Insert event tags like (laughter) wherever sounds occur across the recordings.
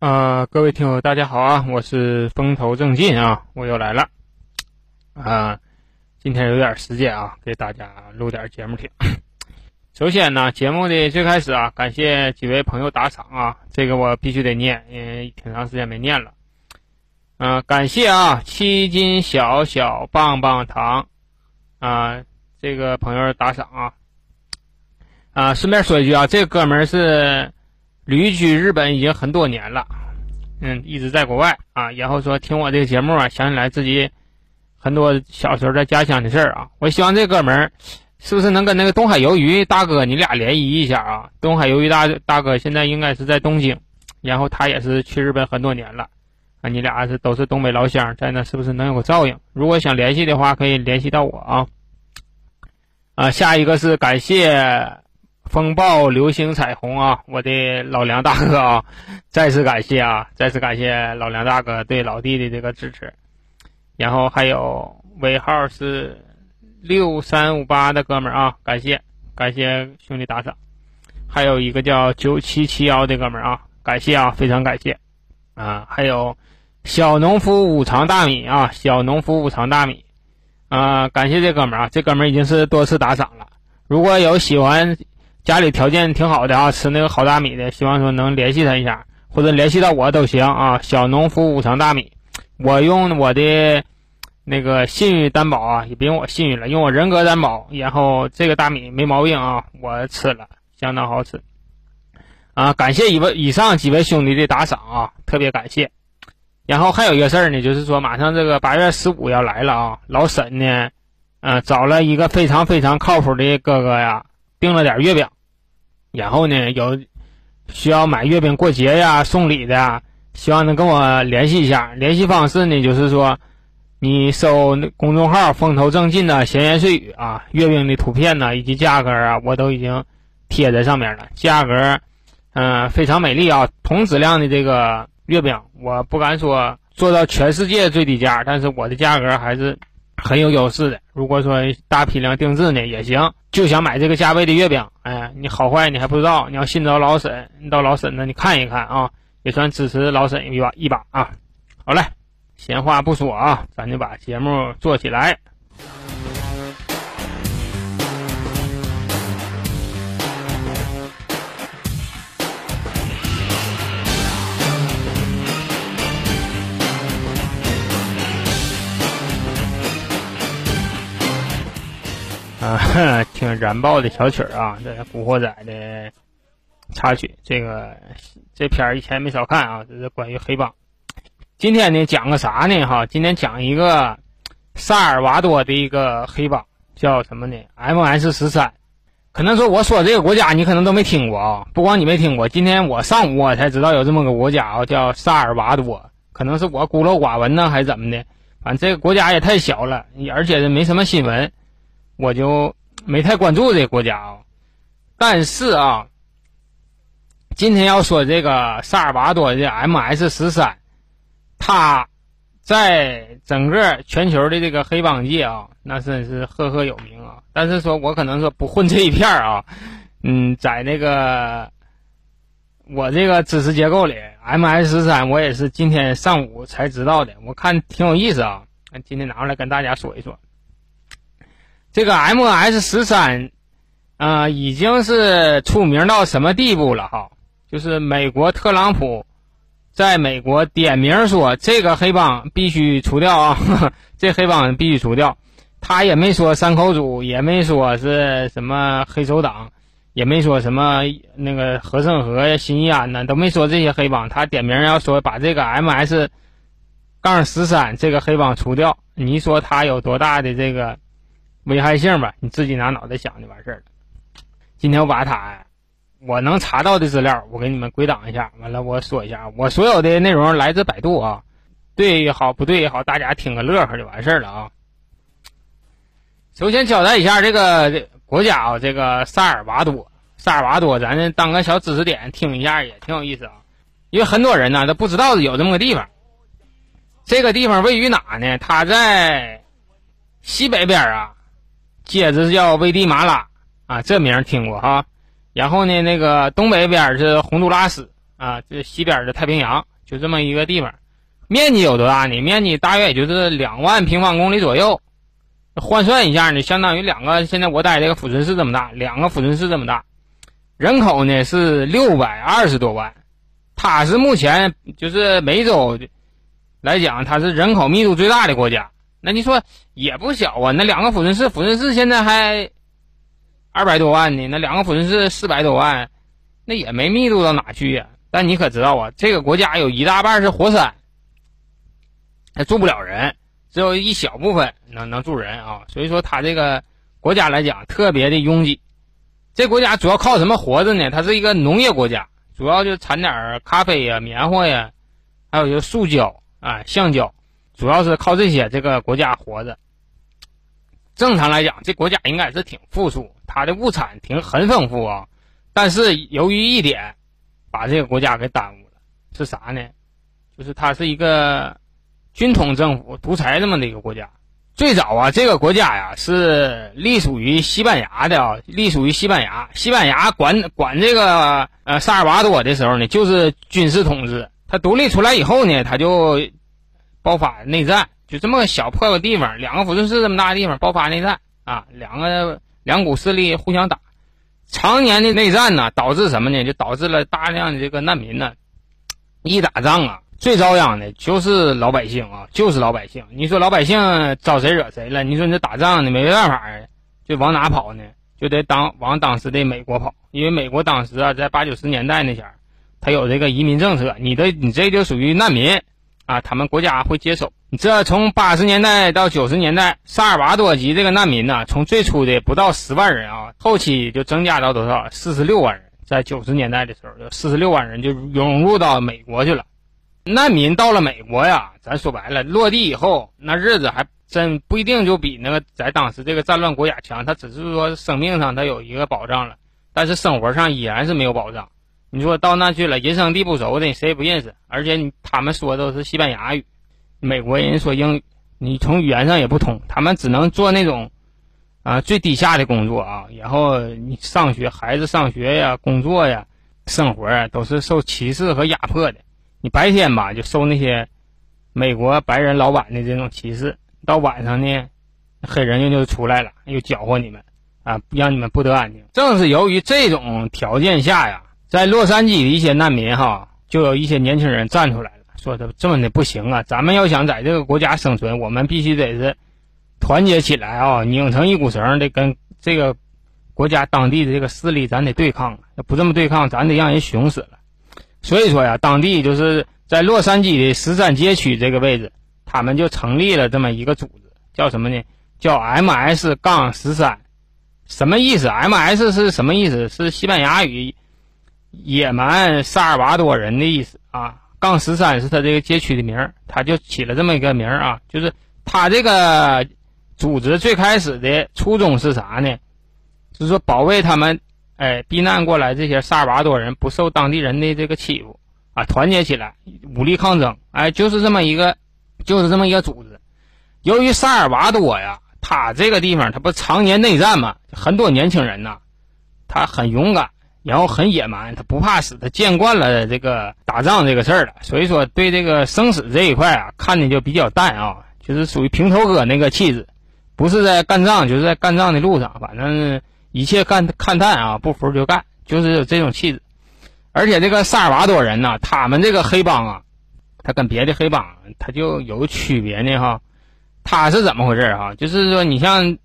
啊，各位听友，大家好啊！我是风头正劲啊，我又来了啊！今天有点时间啊，给大家录点节目听。(coughs) 首先呢，节目的最开始啊，感谢几位朋友打赏啊，这个我必须得念，因为挺长时间没念了。嗯，感谢啊，七斤小小棒棒糖啊，这个朋友打赏啊啊，顺便说一句啊，这哥们儿是。旅居日本已经很多年了，嗯，一直在国外啊。然后说听我这个节目啊，想起来自己很多小时候在家乡的事儿啊。我希望这哥们儿是不是能跟那个东海鱿鱼大哥你俩联谊一下啊？东海鱿鱼大大哥现在应该是在东京，然后他也是去日本很多年了啊。你俩是都是东北老乡，在那是不是能有个照应？如果想联系的话，可以联系到我啊。啊，下一个是感谢。风暴流星彩虹啊，我的老梁大哥啊，(laughs) 再次感谢啊，再次感谢老梁大哥对老弟的这个支持。然后还有尾号是六三五八的哥们儿啊，感谢感谢兄弟打赏。还有一个叫九七七幺的哥们儿啊，感谢啊，非常感谢啊。还有小农夫五常大米啊，小农夫五常大米啊，感谢这哥们儿啊，这哥们儿已经是多次打赏了。如果有喜欢。家里条件挺好的啊，吃那个好大米的，希望说能联系他一下，或者联系到我都行啊。小农夫五常大米，我用我的那个信誉担保啊，也别用我信誉了，用我人格担保。然后这个大米没毛病啊，我吃了相当好吃啊。感谢一位以上几位兄弟的打赏啊，特别感谢。然后还有一个事儿呢，就是说马上这个八月十五要来了啊，老沈呢，嗯，找了一个非常非常靠谱的哥哥呀。订了点月饼，然后呢，有需要买月饼过节呀、送礼的，希望能跟我联系一下。联系方式呢，就是说，你搜公众号“风头正劲”的闲言碎语啊，月饼的图片呢以及价格啊，我都已经贴在上面了。价格，嗯，非常美丽啊，同质量的这个月饼，我不敢说做到全世界最低价，但是我的价格还是。很有优势的。如果说大批量定制呢也行，就想买这个价位的月饼，哎，你好坏你还不知道，你要信着老沈，你到老沈那你看一看啊，也算支持老沈一把一把啊。好嘞，闲话不说啊，咱就把节目做起来。啊，听燃爆的小曲儿啊，这《古惑仔》的插曲。这个这片儿以前没少看啊，这是关于黑帮。今天呢，讲个啥呢？哈，今天讲一个萨尔瓦多的一个黑帮，叫什么呢？M.S. 十三。可能说我说这个国家你可能都没听过啊，不光你没听过，今天我上午我才知道有这么个国家啊，叫萨尔瓦多。可能是我孤陋寡闻呢，还是怎么的？反正这个国家也太小了，而且没什么新闻。我就没太关注这个国家啊，但是啊，今天要说这个萨尔瓦多的 M.S. 十三，他在整个全球的这个黑帮界啊，那真是赫赫有名啊。但是说我可能说不混这一片啊，嗯，在那个我这个知识结构里，M.S. 十三我也是今天上午才知道的，我看挺有意思啊，今天拿出来跟大家说一说。这个 M S 十三，啊，已经是出名到什么地步了哈？就是美国特朗普在美国点名说这个黑帮必须除掉啊，(laughs) 这黑帮必须除掉。他也没说三口组，也没说是什么黑手党，也没说什么那个和盛和呀、新义安呐，都没说这些黑帮。他点名要说把这个 M S 杠十三这个黑帮除掉。你说他有多大的这个？危害性吧，你自己拿脑袋想就完事儿了。今天我把它我能查到的资料，我给你们归档一下。完了，我说一下，我所有的内容来自百度啊，对也好，不对也好，大家听个乐呵就完事儿了啊。首先交代一下这个国家啊，这个萨尔瓦多，萨尔瓦多，咱当个小知识点听一下也挺有意思啊。因为很多人呢都不知道有这么个地方。这个地方位于哪呢？它在西北边啊。接着是叫危地马拉啊，这名听过哈。然后呢，那个东北边是洪都拉斯啊，这西边是太平洋就这么一个地方，面积有多大呢？面积大约也就是两万平方公里左右，换算一下呢，相当于两个现在我待这个抚顺市这么大，两个抚顺市这么大，人口呢是六百二十多万，它是目前就是美洲来讲，它是人口密度最大的国家。那你说也不小啊，那两个抚顺市，抚顺市现在还二百多万呢，那两个抚顺市四百多万，那也没密度到哪去呀。但你可知道啊，这个国家有一大半是火山，还住不了人，只有一小部分能能住人啊。所以说，它这个国家来讲特别的拥挤。这国家主要靠什么活着呢？它是一个农业国家，主要就产点咖啡呀、棉花呀，还有就树胶啊、橡胶，主要是靠这些这个国家活着。正常来讲，这国家应该是挺富庶，它的物产挺很丰富啊。但是由于一点。把这个国家给耽误了，是啥呢？就是它是一个军统政府、独裁这么的一个国家。最早啊，这个国家呀是隶属于西班牙的啊，隶属于西班牙。西班牙管管这个呃萨尔瓦多的时候呢，就是军事统治。它独立出来以后呢，它就爆发内战，就这么个小破个地方，两个抚顺市这么大的地方爆发内战啊，两个两股势力互相打。常年的内战呢，导致什么呢？就导致了大量的这个难民呢。一打仗啊，最遭殃的就是老百姓啊，就是老百姓。你说老百姓招谁惹谁了？你说你这打仗呢，没办法啊，就往哪跑呢？就得当往当时的美国跑，因为美国当时啊，在八九十年代那前儿，他有这个移民政策，你的你这就属于难民啊，他们国家会接手。这从八十年代到九十年代，萨尔瓦多籍这个难民呢，从最初的不到十万人啊，后期就增加到多少？四十六万人。在九十年代的时候，有四十六万人就涌入到美国去了。难民到了美国呀，咱说白了，落地以后那日子还真不一定就比那个在当时这个战乱国家强。他只是说生命上他有一个保障了，但是生活上依然是没有保障。你说到那去了，人生地不熟的，谁也不认识，而且他们说的都是西班牙语。美国人说英语，你从语言上也不通，他们只能做那种，啊最低下的工作啊。然后你上学，孩子上学呀、工作呀、生活啊，都是受歧视和压迫的。你白天吧就受那些美国白人老板的这种歧视，到晚上呢，黑人又就出来了，又搅和你们啊，让你们不得安宁。正是由于这种条件下呀，在洛杉矶的一些难民哈，就有一些年轻人站出来了。说的这么的不行啊！咱们要想在这个国家生存，我们必须得是团结起来啊，拧成一股绳，得跟这个国家当地的这个势力，咱得对抗。要不这么对抗，咱得让人熊死了。所以说呀，当地就是在洛杉矶的十三街区这个位置，他们就成立了这么一个组织，叫什么呢？叫 M.S. 杠十三。什么意思？M.S. 是什么意思？是西班牙语“野蛮萨尔瓦多人”的意思啊。杠十三是他这个街区的名儿，他就起了这么一个名儿啊，就是他这个组织最开始的初衷是啥呢？就是说保卫他们，哎，避难过来这些萨尔瓦多人不受当地人的这个欺负啊，团结起来，武力抗争，哎，就是这么一个，就是这么一个组织。由于萨尔瓦多呀，他这个地方他不常年内战嘛，很多年轻人呐，他很勇敢。然后很野蛮，他不怕死，他见惯了这个打仗这个事儿了，所以说对这个生死这一块啊，看的就比较淡啊，就是属于平头哥那个气质，不是在干仗，就是在干仗的路上，反正一切看看淡啊，不服就干，就是有这种气质。而且这个萨尔瓦多人呢，他们这个黑帮啊，他跟别的黑帮他就有区别呢哈，他是怎么回事哈？就是说你像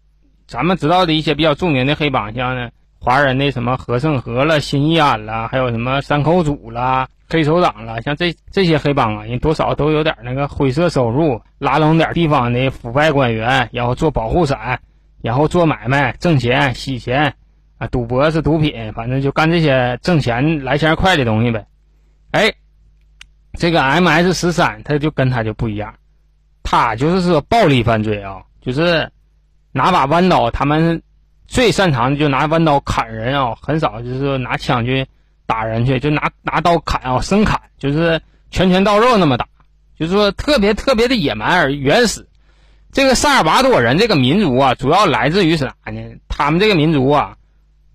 咱们知道的一些比较著名的黑帮，像呢。华人的什么和盛和了、新义安了，还有什么山口组了、黑手党了，像这这些黑帮啊，人多少都有点那个灰色收入，拉拢点地方的腐败官员，然后做保护伞，然后做买卖挣钱、洗钱，啊，赌博是毒品，反正就干这些挣钱来钱快的东西呗。哎，这个 M S 十三他就跟他就不一样，他就是说暴力犯罪啊，就是拿把弯刀，他们。最擅长的就拿弯刀砍人啊，很少就是说拿枪去打人去，就拿拿刀砍啊，生砍，就是拳拳到肉那么打，就是说特别特别的野蛮而原始。这个萨尔瓦多人这个民族啊，主要来自于是啥呢？他们这个民族啊，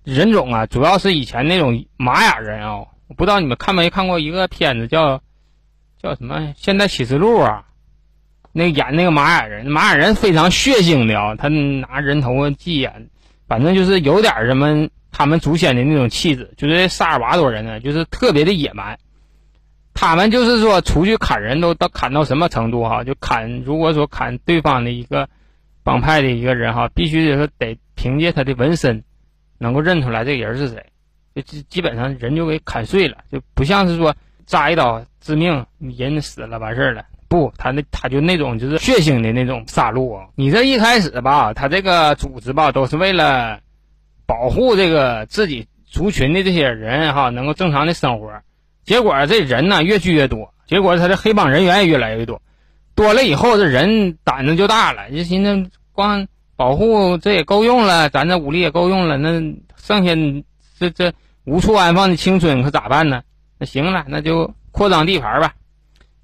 人种啊，主要是以前那种玛雅人啊。我不知道你们看没看过一个片子叫叫什么《现代启示录》啊？那演那个玛雅人，玛雅人非常血腥的啊，他拿人头啊祭眼，反正就是有点什么他们祖先的那种气质。就是萨尔瓦多人呢，就是特别的野蛮。他们就是说出去砍人都到砍到什么程度哈？就砍，如果说砍对方的一个帮派的一个人哈，必须得说得凭借他的纹身能够认出来这个人是谁。就基基本上人就给砍碎了，就不像是说扎一刀致命，人死了完事儿了。不，他那他就那种就是血腥的那种杀戮啊。你这一开始吧，他这个组织吧，都是为了保护这个自己族群的这些人哈，能够正常的生活。结果这人呢越聚越多，结果他的黑帮人员也越来越多，多了以后这人胆子就大了，就寻思光保护这也够用了，咱这武力也够用了，那剩下。这这无处安放的青春可咋办呢？那行了，那就扩张地盘吧。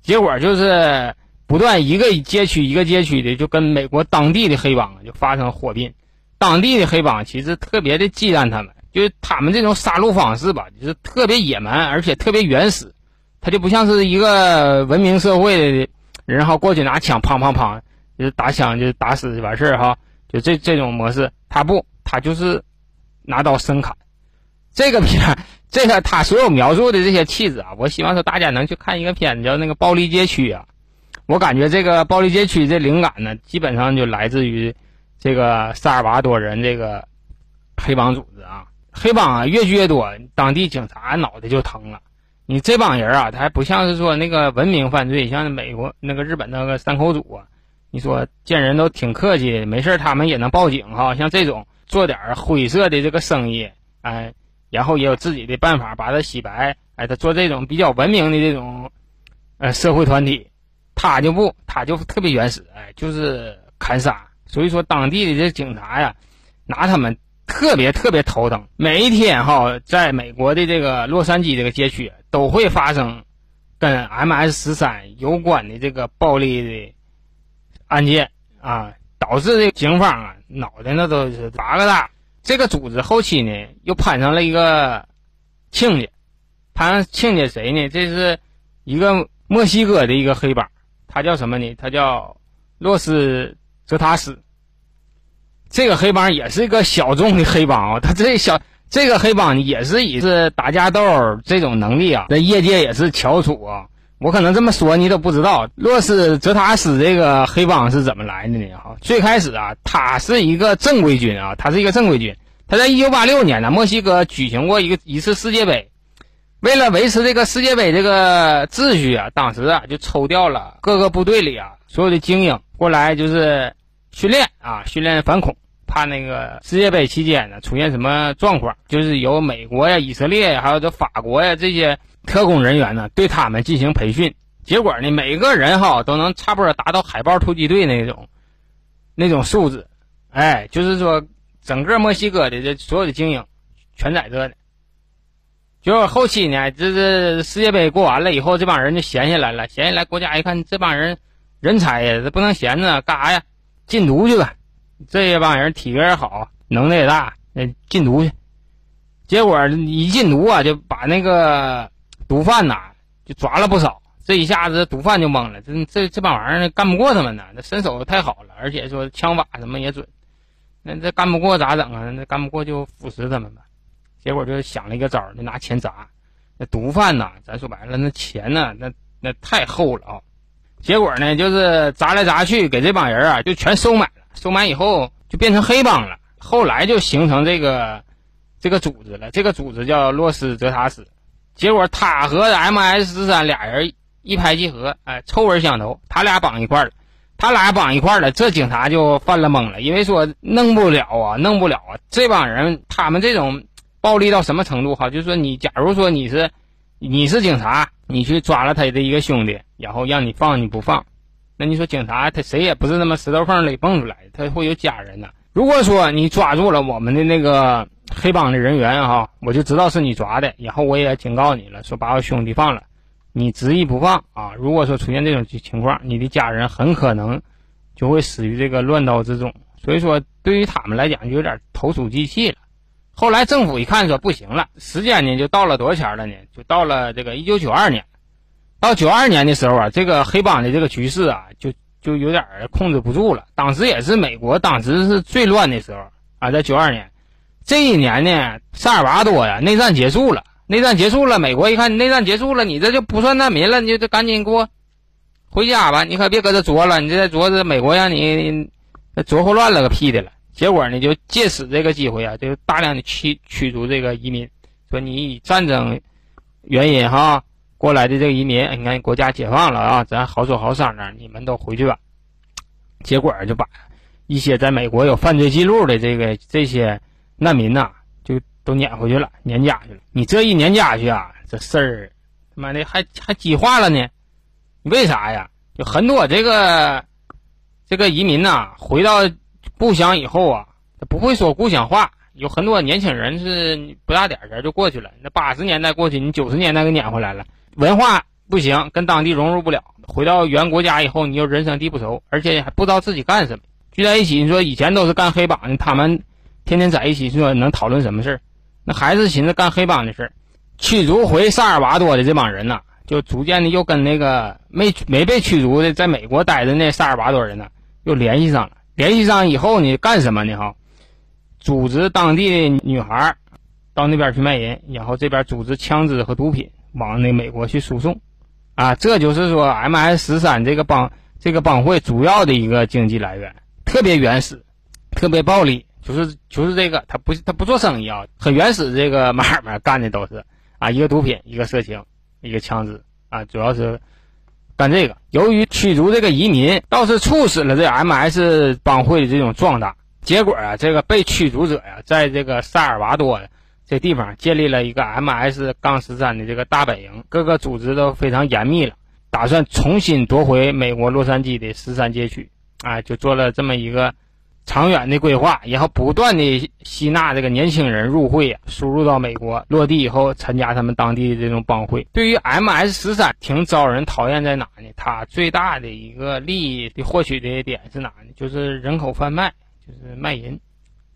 结果就是不断一个街区一个街区的，就跟美国当地的黑帮就发生火并。当地的黑帮其实特别的忌惮他们，就是他们这种杀戮方式吧，就是特别野蛮，而且特别原始。他就不像是一个文明社会的人哈，过去拿枪砰砰砰，就是打枪就打死就完事儿哈，就这这种模式。他不，他就是拿刀生砍。这个片，这个他所有描述的这些气质啊，我希望说大家能去看一个片子，叫那个《暴力街区》啊。我感觉这个《暴力街区》这灵感呢，基本上就来自于这个萨尔瓦多人这个黑帮组织啊。黑帮啊越聚越多，当地警察脑袋就疼了。你这帮人啊，他还不像是说那个文明犯罪，像美国那个日本那个三口组啊，你说见人都挺客气，没事他们也能报警哈。像这种做点灰色的这个生意，哎。然后也有自己的办法把它洗白，哎，他做这种比较文明的这种，呃，社会团体，他就不，他就特别原始，哎，就是砍杀。所以说，当地的这警察呀，拿他们特别特别头疼。每一天哈，在美国的这个洛杉矶这个街区，都会发生跟 MS 十三有关的这个暴力的案件啊，导致这警方啊脑袋那都是八个大。这个组织后期呢，又攀上了一个亲家，攀上亲家谁呢？这是一个墨西哥的一个黑帮，他叫什么呢？他叫洛斯泽塔斯。这个黑帮也是一个小众的黑帮啊，他这小这个黑帮也是以是打架斗这种能力啊，在业界也是翘楚啊。我可能这么说你都不知道，洛斯泽塔斯这个黑帮是怎么来的呢？哈，最开始啊，他是一个正规军啊，他是一个正规军。他在一九八六年呢，墨西哥举行过一个一次世界杯，为了维持这个世界杯这个秩序啊，当时啊就抽调了各个部队里啊所有的精英过来，就是训练啊，训练反恐，怕那个世界杯期间呢出现什么状况，就是由美国呀、以色列呀，还有这法国呀这些。特工人员呢，对他们进行培训，结果呢，每个人哈都能差不多达到海豹突击队那种那种素质，哎，就是说整个墨西哥的这所有的精英全在这呢。就后期呢，这这世界杯过完了以后，这帮人就闲下来了，闲下来，国家一看这帮人人才呀，这不能闲着，干啥呀？禁毒去吧。这些帮人体格也好，能耐也大，那禁毒去。结果一禁毒啊，就把那个。毒贩呐，就抓了不少，这一下子毒贩就懵了，这这这帮玩意儿干不过他们呢，那身手太好了，而且说枪法什么也准，那这干不过咋整啊？那干不过就腐蚀他们吧。结果就想了一个招儿，就拿钱砸。那毒贩呐，咱说白了，那钱呢，那那太厚了啊。结果呢，就是砸来砸去，给这帮人啊，就全收买了。收买以后，就变成黑帮了。后来就形成这个这个组织了。这个组织叫洛斯泽塔斯。结果他和 M S 十三俩人一拍即合，哎，臭味相投，他俩绑一块了，他俩绑一块了，这警察就犯了懵了，因为说弄不了啊，弄不了啊，这帮人他们这种暴力到什么程度哈？就是说你假如说你是你是警察，你去抓了他的一个兄弟，然后让你放你不放，那你说警察他谁也不是那么石头缝里蹦出来的，他会有家人呐。如果说你抓住了我们的那个。黑帮的人员哈，我就知道是你抓的，以后我也警告你了，说把我兄弟放了，你执意不放啊！如果说出现这种情况，你的家人很可能就会死于这个乱刀之中。所以说，对于他们来讲，就有点投鼠忌器了。后来政府一看说不行了，时间呢就到了多少钱了呢？就到了这个一九九二年。到九二年的时候啊，这个黑帮的这个局势啊，就就有点控制不住了。当时也是美国当时是最乱的时候啊，在九二年这一年呢，萨尔瓦多呀，内战结束了，内战结束了，美国一看内战结束了，你这就不算难民了，你就赶紧给我回家吧，你可别搁这作了，你这作这美国让你作祸乱了个屁的了。结果呢，就借此这个机会啊，就大量的驱驱逐这个移民，说你以战争原因哈。过来的这个移民，你看国家解放了啊，咱好说好商量，你们都回去吧。结果就把一些在美国有犯罪记录的这个这些难民呐，就都撵回去了，撵家去了。你这一撵家去啊，这事儿他妈的还还激化了呢。为啥呀？就很多这个这个移民呐，回到故乡以后啊，他不会说故乡话。有很多年轻人是不大点儿就过去了。那八十年代过去，你九十年代给撵回来了。文化不行，跟当地融入不了。回到原国家以后，你又人生地不熟，而且还不知道自己干什么。聚在一起，你说以前都是干黑帮的，他们天天在一起，说能讨论什么事儿？那还是寻思干黑帮的事儿。驱逐回萨尔瓦多的这帮人呢，就逐渐的又跟那个没没被驱逐的，在美国待着那萨尔瓦多人呢，又联系上了。联系上以后呢，干什么呢？哈，组织当地的女孩到那边去卖淫，然后这边组织枪支和毒品。往那美国去输送，啊，这就是说，M.S. 十三这个帮这个帮会主要的一个经济来源，特别原始，特别暴力，就是就是这个，他不他不做生意啊，很原始这个买卖干的都是啊，一个毒品，一个色情，一个枪支啊，主要是干这个。由于驱逐这个移民，倒是促使了这 M.S. 帮会的这种壮大。结果啊，这个被驱逐者呀，在这个萨尔瓦多。这地方建立了一个 M.S. 杠十三的这个大本营，各个组织都非常严密了，打算重新夺回美国洛杉矶的十三街区，啊，就做了这么一个长远的规划，然后不断的吸纳这个年轻人入会，输入到美国落地以后参加他们当地的这种帮会。对于 M.S. 十三挺招人讨厌在哪呢？它最大的一个利益的获取的点是哪呢？就是人口贩卖，就是卖淫，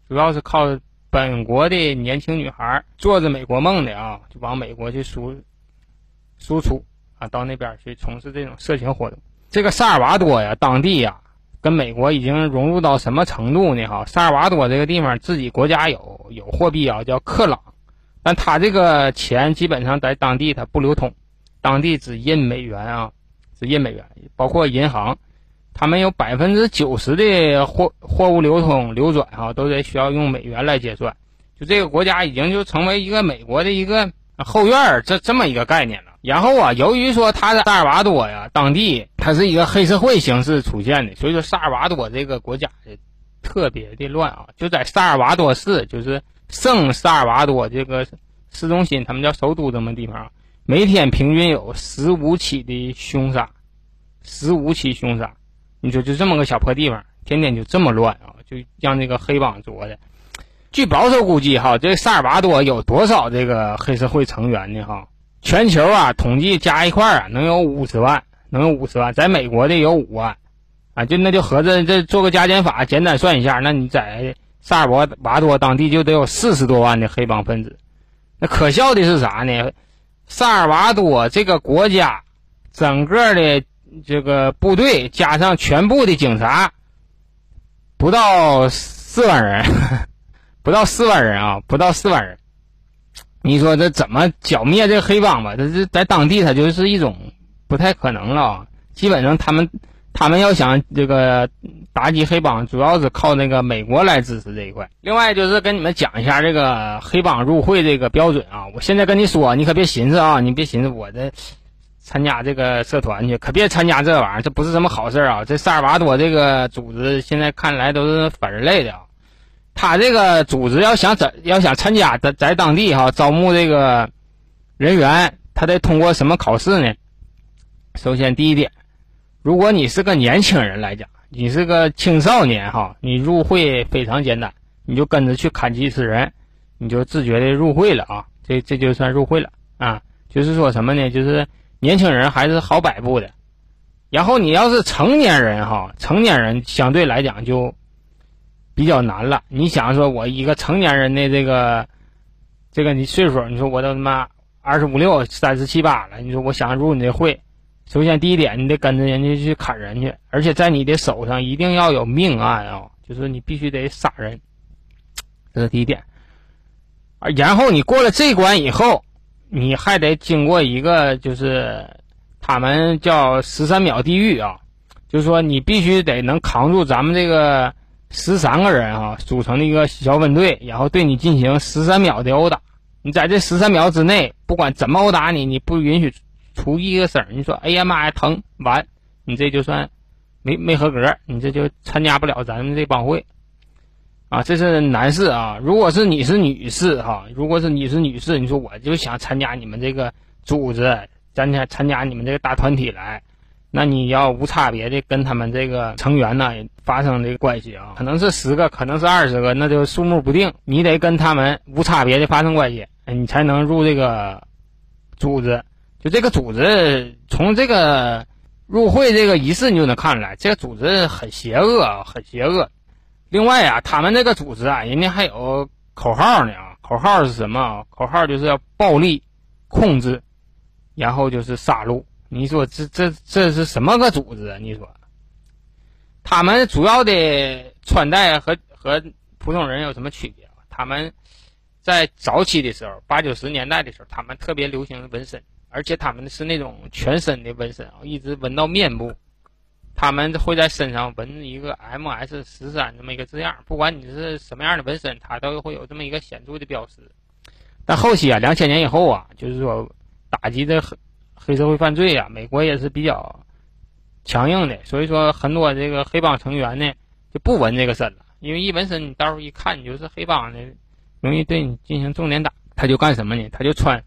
主要是靠。本国的年轻女孩做着美国梦的啊，就往美国去输输出啊，到那边去从事这种色情活动。这个萨尔瓦多呀，当地呀，跟美国已经融入到什么程度呢？哈，萨尔瓦多这个地方自己国家有有货币啊，叫克朗，但他这个钱基本上在当地它不流通，当地只印美元啊，只印美元，包括银行。他们有百分之九十的货货物流通流转哈，都得需要用美元来结算。就这个国家已经就成为一个美国的一个后院儿，这这么一个概念了。然后啊，由于说他的萨尔瓦多呀，当地它是一个黑社会形式出现的，所以说萨尔瓦多这个国家特别的乱啊。就在萨尔瓦多市，就是圣萨尔瓦多这个市中心，他们叫首都这么地方，每天平均有十五起的凶杀，十五起凶杀。你说就这么个小破地方，天天就这么乱啊，就让这个黑帮做的。据保守估计，哈，这萨尔瓦多有多少这个黑社会成员呢？哈，全球啊，统计加一块啊，能有五十万，能有五十万。在美国的有五万，啊，就那就合着这做个加减法，简单算一下，那你在萨尔瓦多当地就得有四十多万的黑帮分子。那可笑的是啥呢？萨尔瓦多这个国家整个的。这个部队加上全部的警察，不到四万人，(laughs) 不到四万人啊，不到四万人。你说这怎么剿灭这黑帮吧？这是在当地，它就是一种不太可能了。基本上他们他们要想这个打击黑帮，主要是靠那个美国来支持这一块。另外就是跟你们讲一下这个黑帮入会这个标准啊。我现在跟你说，你可别寻思啊，你别寻思我这。参加这个社团去，可别参加这玩意儿，这不是什么好事啊！这萨尔瓦多这个组织现在看来都是反人类的啊。他这个组织要想在要想参加在在当地哈招募这个人员，他得通过什么考试呢？首先第一点，如果你是个年轻人来讲，你是个青少年哈，你入会非常简单，你就跟着去看几次人，你就自觉的入会了啊。这这就算入会了啊。就是说什么呢？就是。年轻人还是好摆布的，然后你要是成年人哈，成年人相对来讲就比较难了。你想说，我一个成年人的这个这个你岁数，你说我都他妈二十五六、三十七八了，你说我想入你这会，首先第一点，你得跟着人家去砍人去，而且在你的手上一定要有命案啊，就是你必须得杀人，这是第一点。啊，然后你过了这关以后，你还得经过一个，就是他们叫十三秒地狱啊，就是说你必须得能扛住咱们这个十三个人啊组成的一个小分队，然后对你进行十三秒的殴打。你在这十三秒之内，不管怎么殴打你，你不允许出一个声儿你说哎呀妈呀疼，完，你这就算没没合格，你这就参加不了咱们这帮会。啊，这是男士啊。如果是你是女士哈，如果是你是女士，你说我就想参加你们这个组织，参加参加你们这个大团体来，那你要无差别的跟他们这个成员呢发生这个关系啊，可能是十个，可能是二十个，那就数目不定。你得跟他们无差别的发生关系，你才能入这个组织。就这个组织，从这个入会这个仪式你就能看出来，这个组织很邪恶，很邪恶。另外啊，他们这个组织啊，人家还有口号呢啊！口号是什么啊？口号就是要暴力控制，然后就是杀戮。你说这这这是什么个组织啊？你说，他们主要的穿戴和和普通人有什么区别啊？他们在早期的时候，八九十年代的时候，他们特别流行纹身，而且他们是那种全身的纹身啊，一直纹到面部。他们会在身上纹一个 M S 十三这么一个字样，不管你是什么样的纹身，它都会有这么一个显著的标识。但后期啊，两千年以后啊，就是说打击的很黑社会犯罪啊，美国也是比较强硬的，所以说很多这个黑帮成员呢就不纹这个身了，因为一纹身，你到时候一看你就是黑帮的，容易对你进行重点打。他就干什么呢？他就穿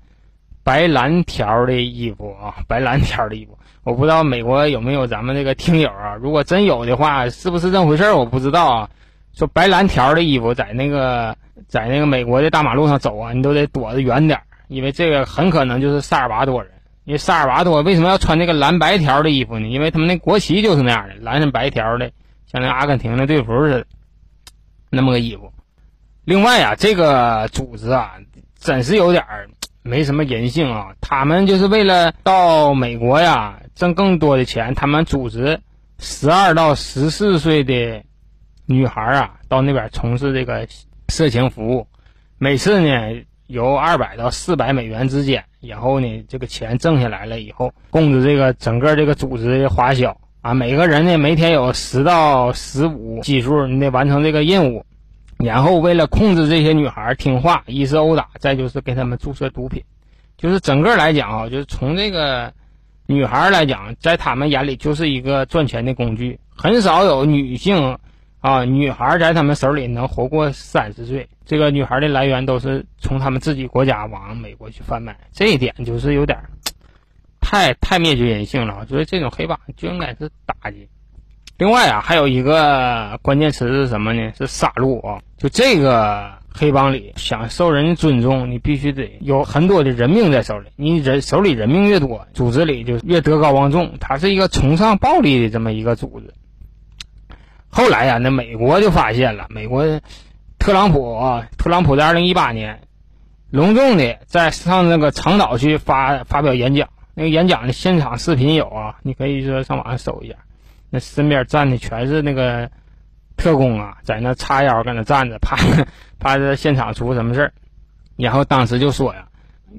白蓝条的衣服啊，白蓝条的衣服。我不知道美国有没有咱们这个听友啊？如果真有的话，是不是这回事？我不知道啊。说白蓝条的衣服在那个在那个美国的大马路上走啊，你都得躲得远点儿，因为这个很可能就是萨尔瓦多人。因为萨尔瓦多为什么要穿这个蓝白条的衣服呢？因为他们那国旗就是那样的，蓝白条的，像那阿根廷的队服似的，那么个衣服。另外啊，这个组织啊，真是有点。没什么人性啊！他们就是为了到美国呀挣更多的钱，他们组织十二到十四岁的女孩啊到那边从事这个色情服务，每次呢由二百到四百美元之间，然后呢这个钱挣下来了以后，供着这个整个这个组织的花销啊。每个人呢每天有十到十五基数，你得完成这个任务。然后为了控制这些女孩听话，一是殴打，再就是给他们注射毒品，就是整个来讲啊，就是从这个女孩来讲，在他们眼里就是一个赚钱的工具，很少有女性啊女孩在他们手里能活过三十岁。这个女孩的来源都是从他们自己国家往美国去贩卖，这一点就是有点 (tsk) 太太灭绝人性了。我觉得这种黑帮就应该是打击。另外啊，还有一个关键词是什么呢？是杀戮啊！就这个黑帮里，想受人尊重，你必须得有很多的人命在手里。你人手里人命越多，组织里就越德高望重。它是一个崇尚暴力的这么一个组织。后来呀，那美国就发现了，美国特朗普啊，特朗普在二零一八年隆重的在上那个长岛去发发表演讲，那个演讲的现场视频有啊，你可以说上网上搜一下。那身边站的全是那个特工啊，在那叉腰搁那站着，怕 (laughs) 怕这现场出什么事儿。然后当时就说呀，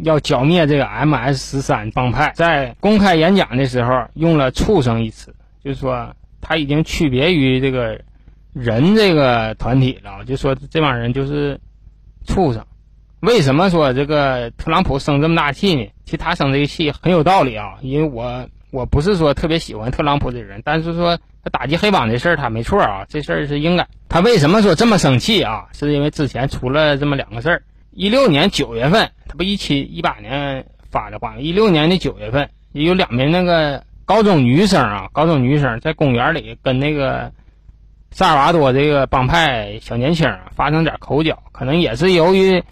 要剿灭这个 MS 十三帮派。在公开演讲的时候用了“畜生”一词，就是说他已经区别于这个人这个团体了。就说这帮人就是畜生。为什么说这个特朗普生这么大气呢？其实他生这个气很有道理啊，因为我。我不是说特别喜欢特朗普这人，但是说他打击黑帮这事儿他没错啊，这事儿是应该。他为什么说这么生气啊？是因为之前出了这么两个事儿。一六年九月份，他不一七一八年发的话，一六年的九月份也有两名那个高中女生啊，高中女生在公园里跟那个萨尔瓦多这个帮派小年轻发生点口角，可能也是由于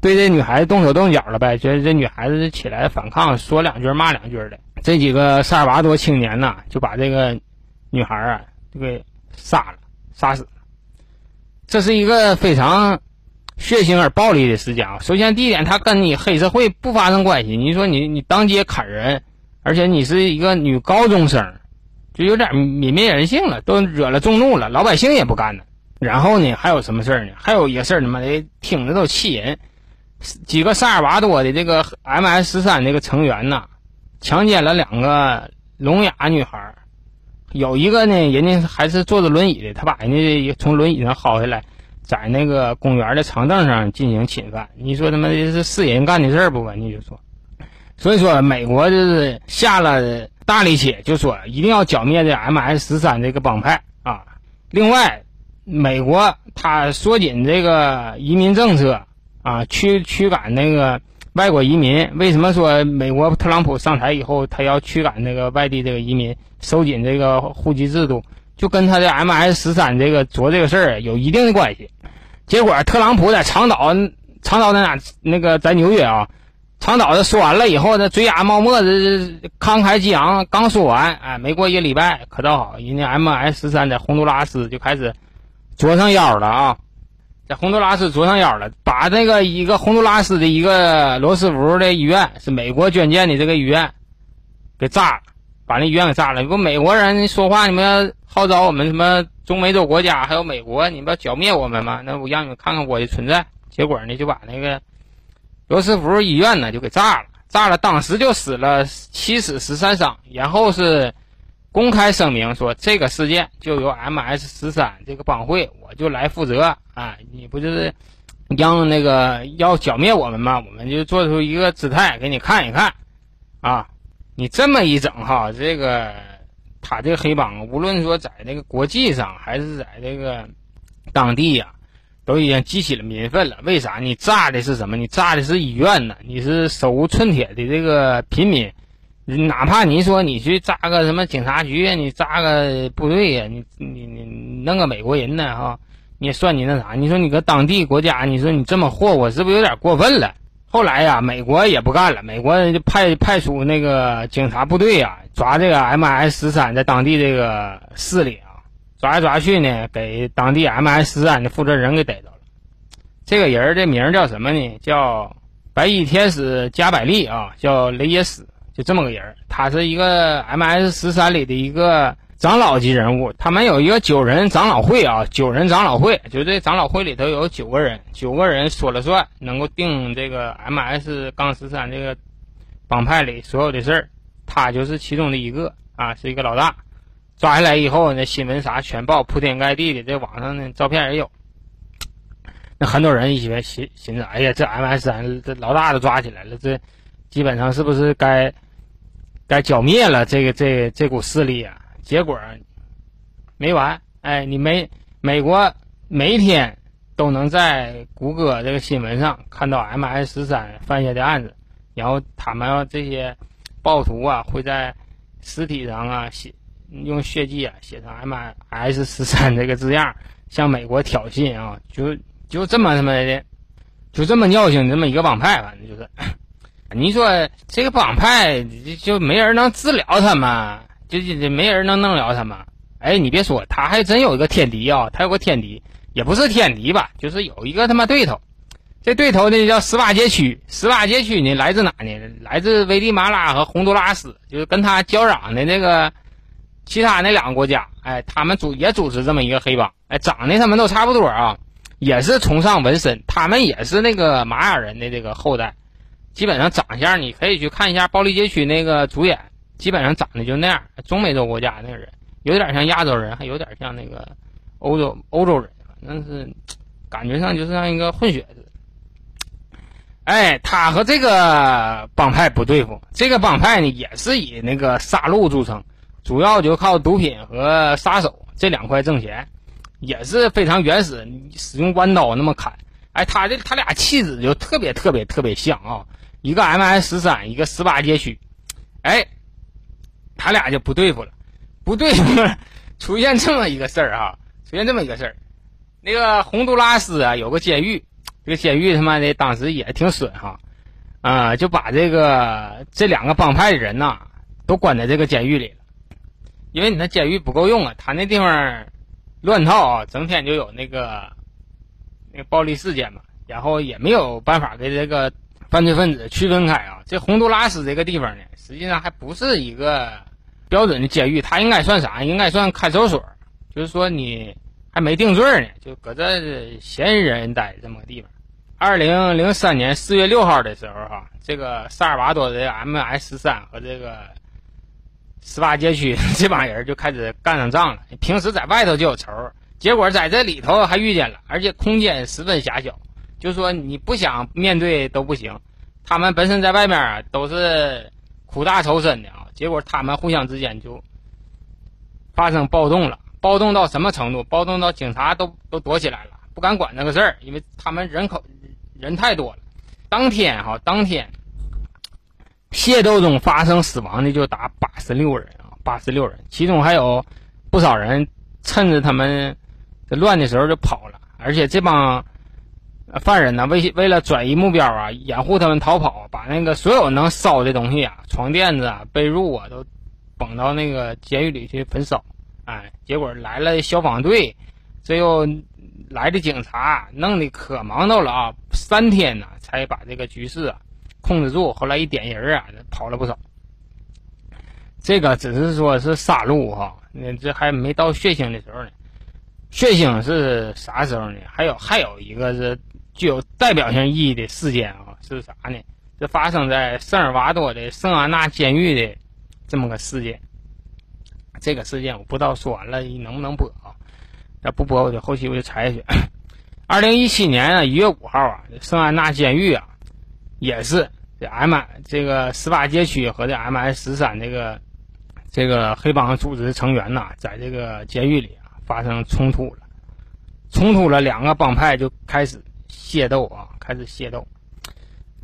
对这女孩子动手动脚了呗，觉得这女孩子起来反抗，说两句骂两句的。这几个萨尔瓦多青年呐，就把这个女孩啊，就给杀了，杀死了。这是一个非常血腥而暴力的事件啊。首先第一点，他跟你黑社会不发生关系。你说你你当街砍人，而且你是一个女高中生，就有点泯灭人性了，都惹了众怒了，老百姓也不干了。然后呢，还有什么事呢？还有一个事儿，他妈的听着都气人。几个萨尔瓦多的这个 MS 十三这个成员呐，强奸了两个聋哑女孩有一个呢，人家还是坐着轮椅的，他把人家从轮椅上薅下来，在那个公园的长凳上进行侵犯。你说他妈的是是人干的事儿不？你就说，所以说美国就是下了大力气，就说一定要剿灭这 MS 十三这个帮派啊。另外，美国他缩紧这个移民政策。啊，驱驱赶那个外国移民，为什么说美国特朗普上台以后，他要驱赶那个外地这个移民，收紧这个户籍制度，就跟他的 MS 十三这个做这个事儿有一定的关系。结果特朗普在长岛，长岛在哪？那个在纽约啊，长岛的说完了以后，他嘴牙冒沫的，慷慨激昂，刚说完，哎，没过一个礼拜，可倒好，人家 MS 十三在洪都拉斯就开始捉上腰了啊。在洪都拉斯捉上腰了，把那个一个洪都拉斯的一个罗斯福的医院，是美国捐建的这个医院，给炸了，把那医院给炸了。不美国人说话，你们要号召我们什么中美洲国家还有美国，你们要剿灭我们吗？那我让你们看看我的存在。结果呢，就把那个罗斯福医院呢就给炸了，炸了，当时就死了七死十三伤，然后是。公开声明说，这个事件就由 MS 十三这个帮会，我就来负责啊！你不就是让那个要剿灭我们吗？我们就做出一个姿态给你看一看啊！你这么一整哈，这个他这个黑帮，无论说在那个国际上还是在这个当地呀，都已经激起了民愤了。为啥？你炸的是什么？你炸的是医院呢？你是手无寸铁的这个平民。哪怕你说你去炸个什么警察局，你炸个部队呀，你你你弄个美国人呢哈，你算你那啥？你说你搁当地国家，你说你这么霍霍，是不是有点过分了？后来呀，美国也不干了，美国就派派出那个警察部队呀，抓这个 MS 十三在当地这个市里啊，抓来抓去呢，给当地 MS 十三的负责人给逮着了。这个人的名叫什么呢？叫白衣天使加百利啊，叫雷耶斯。就这么个人他是一个 M S 十三里的一个长老级人物。他们有一个九人长老会啊，九人长老会，就这长老会里头有九个人，九个人说了算，能够定这个 M S 杠十三这个帮派里所有的事儿。他就是其中的一个啊，是一个老大。抓下来以后，那新闻啥全报，铺天盖地的，这网上呢照片也有。那很多人以为寻寻思，哎呀，这 M S 三这老大都抓起来了，这基本上是不是该？该剿灭了这个这这股势力啊！结果没完，哎，你没美国每天都能在谷歌这个新闻上看到 M S 十三犯下的案子，然后他们这些暴徒啊会在尸体上啊写用血迹啊写上 M S 十三这个字样，向美国挑衅啊，就就这么他妈的，就这么尿性这么一个帮派，反正就是。你说这个帮派就没人能治疗他们？就就就没人能弄了他们？哎，你别说，他还真有一个天敌啊！他有个天敌，也不是天敌吧，就是有一个他妈对头。这对头呢叫十八街区，十八街区呢来自哪呢？来自危地马拉和洪都拉斯，就是跟他交壤的那个其他那两个国家。哎，他们组也组织这么一个黑帮。哎，长得他们都差不多啊，也是崇尚纹身，他们也是那个玛雅人的这个后代。基本上长相，你可以去看一下暴力街区那个主演，基本上长得就那样。中美洲国家那个人，有点像亚洲人，还有点像那个欧洲欧洲人，反正是感觉上就是像一个混血似的。哎，他和这个帮派不对付，这个帮派呢也是以那个杀戮著称，主要就靠毒品和杀手这两块挣钱，也是非常原始，使用弯刀那么砍。哎，他这他俩气质就特别特别特别像啊。一个 M S 十三，一个十八街区，哎，他俩就不对付了，不对付，出现这么一个事儿哈，出现这么一个事儿，那个洪都拉斯啊有个监狱，这个监狱他妈的当时也挺损哈，啊，就把这个这两个帮派的人呐都关在这个监狱里了，因为你那监狱不够用啊，他那地方乱套啊，整天就有那个那个暴力事件嘛。然后也没有办法给这个犯罪分子区分开啊。这洪都拉斯这个地方呢，实际上还不是一个标准的监狱，它应该算啥？应该算看守所，就是说你还没定罪呢，就搁这嫌疑人待这么个地方。二零零三年四月六号的时候，哈，这个萨尔瓦多的 M.S. 三和这个十八街区 (laughs) 这帮人就开始干上仗了。平时在外头就有仇，结果在这里头还遇见了，而且空间十分狭小，就说你不想面对都不行。他们本身在外面啊都是苦大仇深的啊，结果他们互相之间就发生暴动了。暴动到什么程度？暴动到警察都都躲起来了，不敢管这个事儿，因为他们人口。人太多了，当天哈，当天械斗中发生死亡的就达八十六人啊，八十六人，其中还有不少人趁着他们这乱的时候就跑了，而且这帮犯人呢，为为了转移目标啊，掩护他们逃跑，把那个所有能烧的东西啊，床垫子啊、被褥啊，都绑到那个监狱里去焚烧，哎，结果来了消防队，这又。来的警察弄得可忙叨了啊！三天呢，才把这个局势啊控制住。后来一点人啊，跑了不少。这个只是说是杀戮哈，那这还没到血腥的时候呢。血腥是啥时候呢？还有还有一个是具有代表性意义的事件啊，是啥呢？这发生在圣尔瓦多的圣安娜监狱的这么个事件。这个事件我不知道说完了能不能播啊？要不播我就后期我就裁下去。二零一七年啊一月五号啊，圣安娜监狱啊，也是这 M 这个十八街区和这 M S 十三这个这个黑帮组织成员呐，在这个监狱里发生冲突了，冲突了两个帮派就开始械斗啊，开始械斗，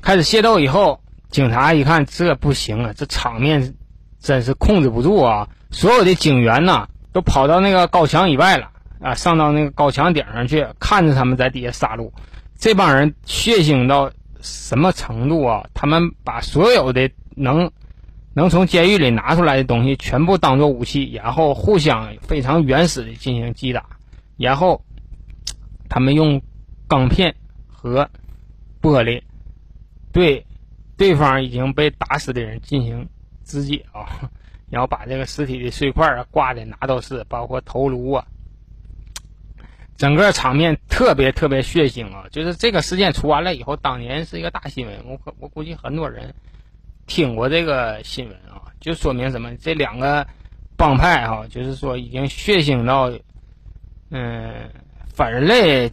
开始械斗以后，警察一看这不行啊，这场面真是控制不住啊，所有的警员呐都跑到那个高墙以外了。啊，上到那个高墙顶上去，看着他们在底下杀戮，这帮人血腥到什么程度啊？他们把所有的能能从监狱里拿出来的东西全部当做武器，然后互相非常原始的进行击打，然后他们用钢片和玻璃对对方已经被打死的人进行肢解啊，(laughs) 然后把这个尸体的碎块啊挂的哪都是，包括头颅啊。整个场面特别特别血腥啊！就是这个事件出完了以后，当年是一个大新闻。我我估计很多人听过这个新闻啊，就说明什么？这两个帮派哈，就是说已经血腥到嗯反人类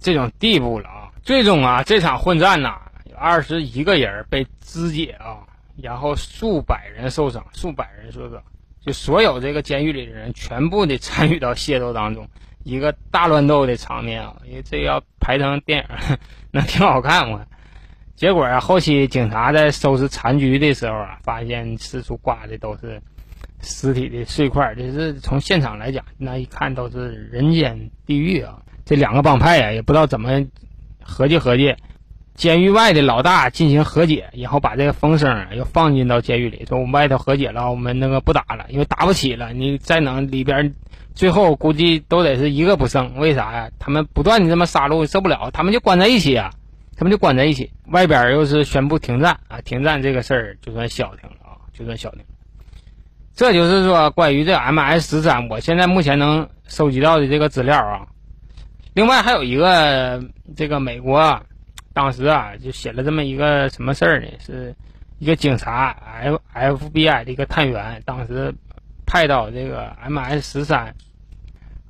这种地步了啊！最终啊，这场混战呐，有二十一个人被肢解啊，然后数百人受伤，数百人受伤，就所有这个监狱里的人全部的参与到械斗当中。一个大乱斗的场面啊，因为这要拍成电影，(laughs) 那挺好看我。结果啊，后期警察在收拾残局的时候啊，发现四处挂的都是尸体的碎块，这是从现场来讲，那一看都是人间地狱啊。这两个帮派啊，也不知道怎么合计合计，监狱外的老大进行和解，然后把这个风声又放进到监狱里，说我们外头和解了，我们那个不打了，因为打不起了，你再能里边。最后估计都得是一个不剩，为啥呀？他们不断的这么杀戮，受不了，他们就关在一起啊，他们就关在一起。外边又是宣布停战啊，停战这个事儿就算消停了啊，就算消停。这就是说关于这 M S 十三，我现在目前能收集到的这个资料啊。另外还有一个，这个美国当时啊就写了这么一个什么事儿呢？是一个警察 F F B I 的一个探员，当时派到这个 M S 十三。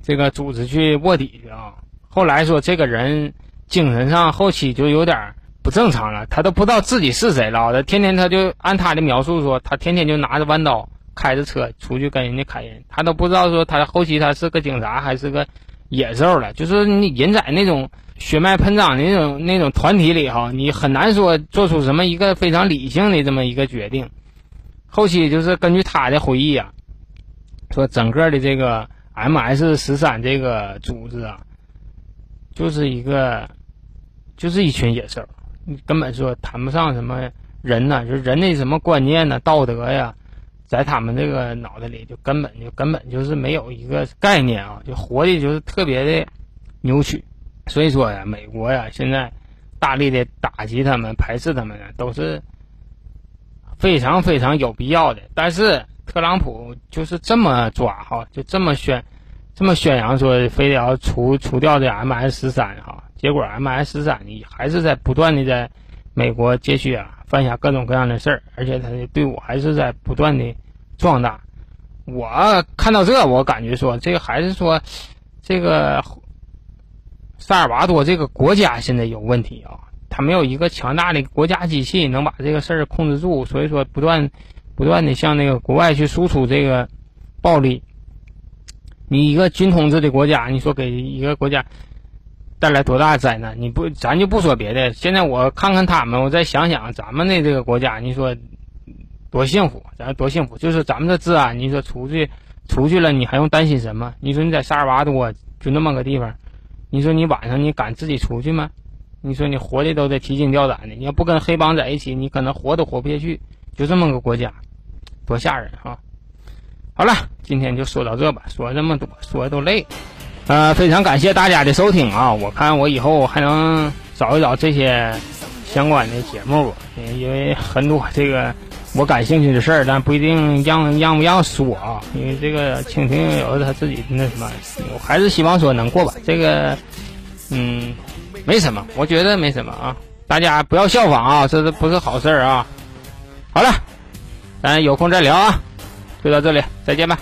这个组织去卧底去啊！后来说这个人精神上后期就有点不正常了，他都不知道自己是谁了。他天天他就按他的描述说，他天天就拿着弯刀开着车出去跟人家砍人，他都不知道说他后期他是个警察还是个野兽了。就是你人在那种血脉喷张的那种那种团体里哈，你很难说做出什么一个非常理性的这么一个决定。后期就是根据他的回忆啊，说整个的这个。M.S. 十三这个组织啊，就是一个，就是一群野兽，你根本说谈不上什么人呢，就是人的什么观念呢、道德呀，在他们这个脑袋里就根本就根本就是没有一个概念啊，就活的就是特别的扭曲。所以说呀，美国呀，现在大力的打击他们、排斥他们呢，都是非常非常有必要的。但是特朗普就是这么抓哈，就这么宣，这么宣扬说非得要除除掉这 MS 十三哈，结果 MS 十三你还是在不断的在美国接续啊，犯下各种各样的事儿，而且他的队伍还是在不断的壮大。我看到这，我感觉说这个还是说这个。萨尔瓦多这个国家现在有问题啊，他没有一个强大的国家机器能把这个事儿控制住，所以说不断不断的向那个国外去输出这个暴力。你一个军统制的国家，你说给一个国家带来多大灾难？你不，咱就不说别的，现在我看看他们，我再想想咱们的这个国家，你说多幸福？咱多幸福？就是咱们的治安，你说出去出去了，你还用担心什么？你说你在萨尔瓦多就那么个地方。你说你晚上你敢自己出去吗？你说你活的都得提心吊胆的，你要不跟黑帮在一起，你可能活都活不下去。就这么个国家，多吓人哈！好了，今天就说到这吧，说这么多，说的都累。呃，非常感谢大家的收听啊！我看我以后还能找一找这些相关的节目，因为很多这个。我感兴趣的事儿，但不一定让让不让说啊，因为这个蜻蜓有他自己那什么，我还是希望说能过吧。这个，嗯，没什么，我觉得没什么啊。大家不要效仿啊，这是不是好事儿啊？好了，咱有空再聊啊，就到这里，再见吧。